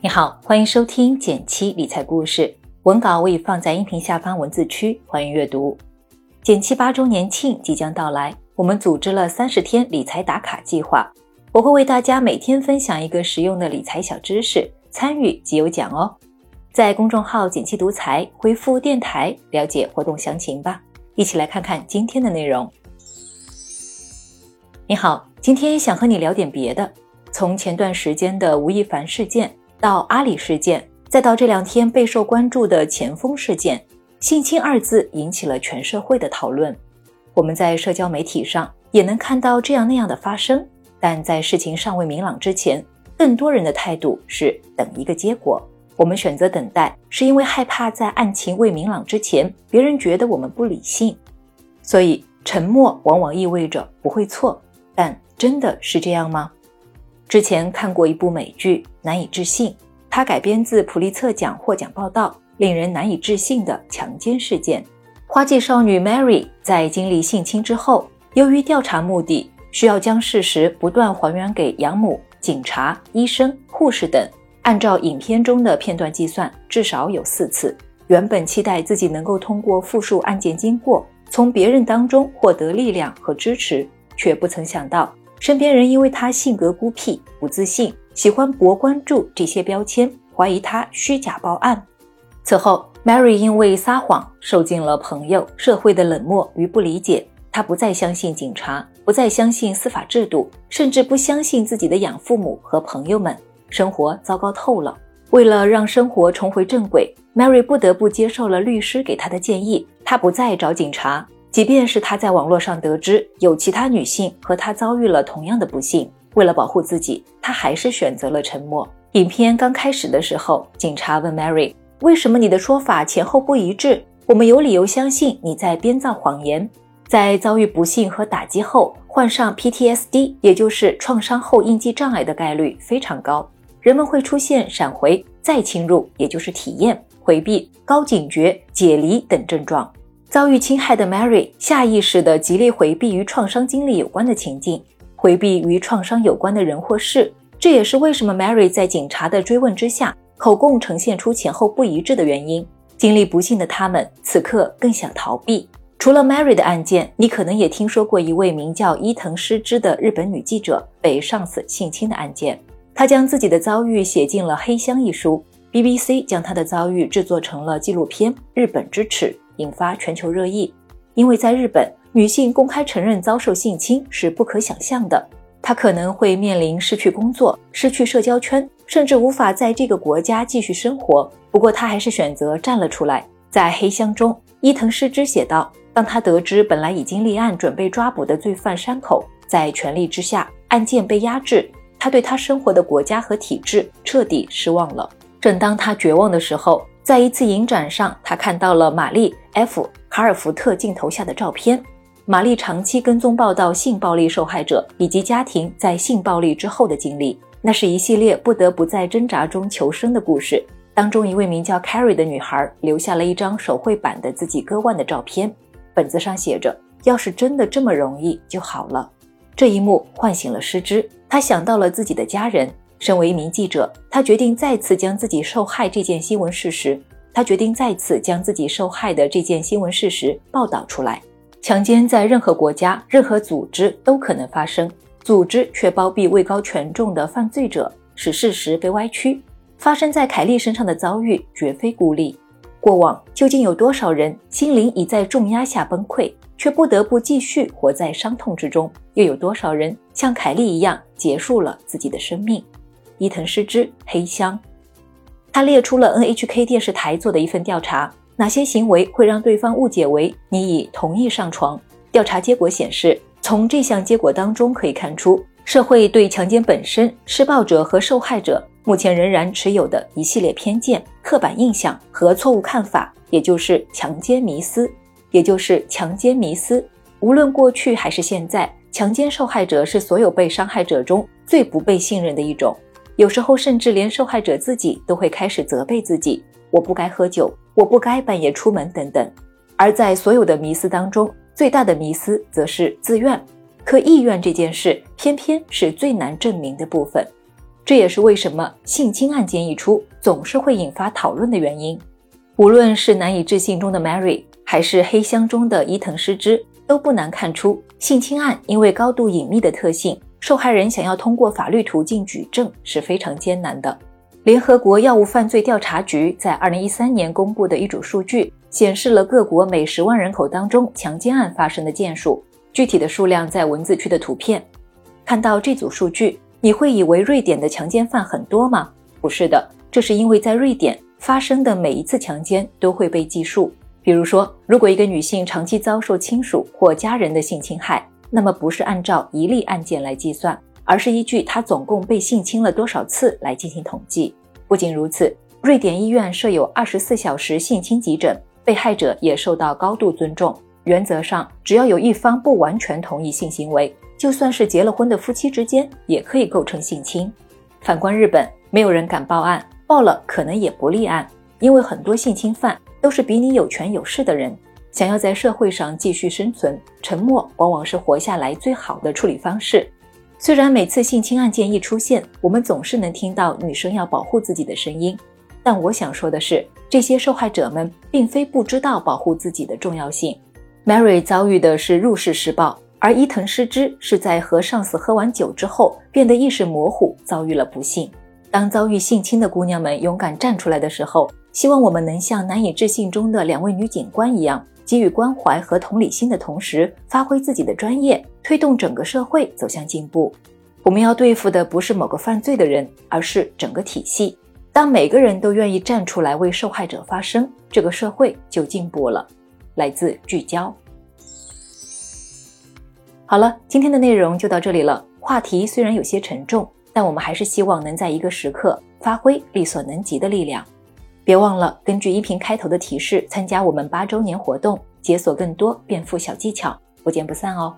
你好，欢迎收听减七理财故事，文稿我已放在音频下方文字区，欢迎阅读。减七八周年庆即将到来，我们组织了三十天理财打卡计划，我会为大家每天分享一个实用的理财小知识，参与即有奖哦。在公众号“减七独裁回复“电台”了解活动详情吧。一起来看看今天的内容。你好，今天想和你聊点别的。从前段时间的吴亦凡事件。到阿里事件，再到这两天备受关注的前锋事件，性侵二字引起了全社会的讨论。我们在社交媒体上也能看到这样那样的发生，但在事情尚未明朗之前，更多人的态度是等一个结果。我们选择等待，是因为害怕在案情未明朗之前，别人觉得我们不理性。所以沉默往往意味着不会错，但真的是这样吗？之前看过一部美剧《难以置信》，它改编自普利策奖获奖报道，令人难以置信的强奸事件。花季少女 Mary 在经历性侵之后，由于调查目的，需要将事实不断还原给养母、警察、医生、护士等。按照影片中的片段计算，至少有四次。原本期待自己能够通过复述案件经过，从别人当中获得力量和支持，却不曾想到。身边人因为他性格孤僻、不自信、喜欢博关注这些标签，怀疑他虚假报案。此后，Mary 因为撒谎受尽了朋友、社会的冷漠与不理解。她不再相信警察，不再相信司法制度，甚至不相信自己的养父母和朋友们。生活糟糕透了。为了让生活重回正轨，Mary 不得不接受了律师给她的建议，她不再找警察。即便是他在网络上得知有其他女性和他遭遇了同样的不幸，为了保护自己，他还是选择了沉默。影片刚开始的时候，警察问 Mary：“ 为什么你的说法前后不一致？我们有理由相信你在编造谎言。”在遭遇不幸和打击后，患上 PTSD，也就是创伤后应激障碍的概率非常高。人们会出现闪回、再侵入，也就是体验、回避、高警觉、解离等症状。遭遇侵害的 Mary 下意识的极力回避与创伤经历有关的情境，回避与创伤有关的人或事。这也是为什么 Mary 在警察的追问之下，口供呈现出前后不一致的原因。经历不幸的他们，此刻更想逃避。除了 Mary 的案件，你可能也听说过一位名叫伊藤诗织的日本女记者被上司性侵的案件。她将自己的遭遇写进了《黑箱》一书，BBC 将她的遭遇制作成了纪录片《日本之耻》。引发全球热议，因为在日本，女性公开承认遭受性侵是不可想象的。她可能会面临失去工作、失去社交圈，甚至无法在这个国家继续生活。不过，她还是选择站了出来。在黑箱中，伊藤诗织写道：“当他得知本来已经立案、准备抓捕的罪犯山口在权力之下案件被压制，他对他生活的国家和体制彻底失望了。正当他绝望的时候。”在一次影展上，他看到了玛丽 ·F· 卡尔福特镜头下的照片。玛丽长期跟踪报道性暴力受害者以及家庭在性暴力之后的经历，那是一系列不得不在挣扎中求生的故事。当中，一位名叫 Carrie 的女孩留下了一张手绘版的自己割腕的照片，本子上写着：“要是真的这么容易就好了。”这一幕唤醒了失之，他想到了自己的家人。身为一名记者，他决定再次将自己受害这件新闻事实，他决定再次将自己受害的这件新闻事实报道出来。强奸在任何国家、任何组织都可能发生，组织却包庇位高权重的犯罪者，使事实被歪曲。发生在凯莉身上的遭遇绝非孤立。过往究竟有多少人心灵已在重压下崩溃，却不得不继续活在伤痛之中？又有多少人像凯莉一样结束了自己的生命？伊藤诗织黑箱，他列出了 NHK 电视台做的一份调查，哪些行为会让对方误解为你已同意上床？调查结果显示，从这项结果当中可以看出，社会对强奸本身、施暴者和受害者目前仍然持有的一系列偏见、刻板印象和错误看法，也就是强奸迷思，也就是强奸迷思。无论过去还是现在，强奸受害者是所有被伤害者中最不被信任的一种。有时候，甚至连受害者自己都会开始责备自己：“我不该喝酒，我不该半夜出门，等等。”而在所有的迷思当中，最大的迷思则是自愿。可意愿这件事，偏偏是最难证明的部分。这也是为什么性侵案件一出，总是会引发讨论的原因。无论是难以置信中的 Mary，还是黑箱中的伊藤诗织，都不难看出，性侵案因为高度隐秘的特性，受害人想要通过法律途径举证是非常艰难的。联合国药物犯罪调查局在二零一三年公布的一组数据，显示了各国每十万人口当中强奸案发生的件数，具体的数量在文字区的图片。看到这组数据。你会以为瑞典的强奸犯很多吗？不是的，这是因为在瑞典发生的每一次强奸都会被计数。比如说，如果一个女性长期遭受亲属或家人的性侵害，那么不是按照一例案件来计算，而是依据他总共被性侵了多少次来进行统计。不仅如此，瑞典医院设有二十四小时性侵急诊，被害者也受到高度尊重。原则上，只要有一方不完全同意性行为。就算是结了婚的夫妻之间，也可以构成性侵。反观日本，没有人敢报案，报了可能也不立案，因为很多性侵犯都是比你有权有势的人，想要在社会上继续生存，沉默往往是活下来最好的处理方式。虽然每次性侵案件一出现，我们总是能听到女生要保护自己的声音，但我想说的是，这些受害者们并非不知道保护自己的重要性。Mary 遭遇的是入室施暴。而伊藤诗织是在和上司喝完酒之后变得意识模糊，遭遇了不幸。当遭遇性侵的姑娘们勇敢站出来的时候，希望我们能像难以置信中的两位女警官一样，给予关怀和同理心的同时，发挥自己的专业，推动整个社会走向进步。我们要对付的不是某个犯罪的人，而是整个体系。当每个人都愿意站出来为受害者发声，这个社会就进步了。来自聚焦。好了，今天的内容就到这里了。话题虽然有些沉重，但我们还是希望能在一个时刻发挥力所能及的力量。别忘了根据音频开头的提示参加我们八周年活动，解锁更多变富小技巧，不见不散哦。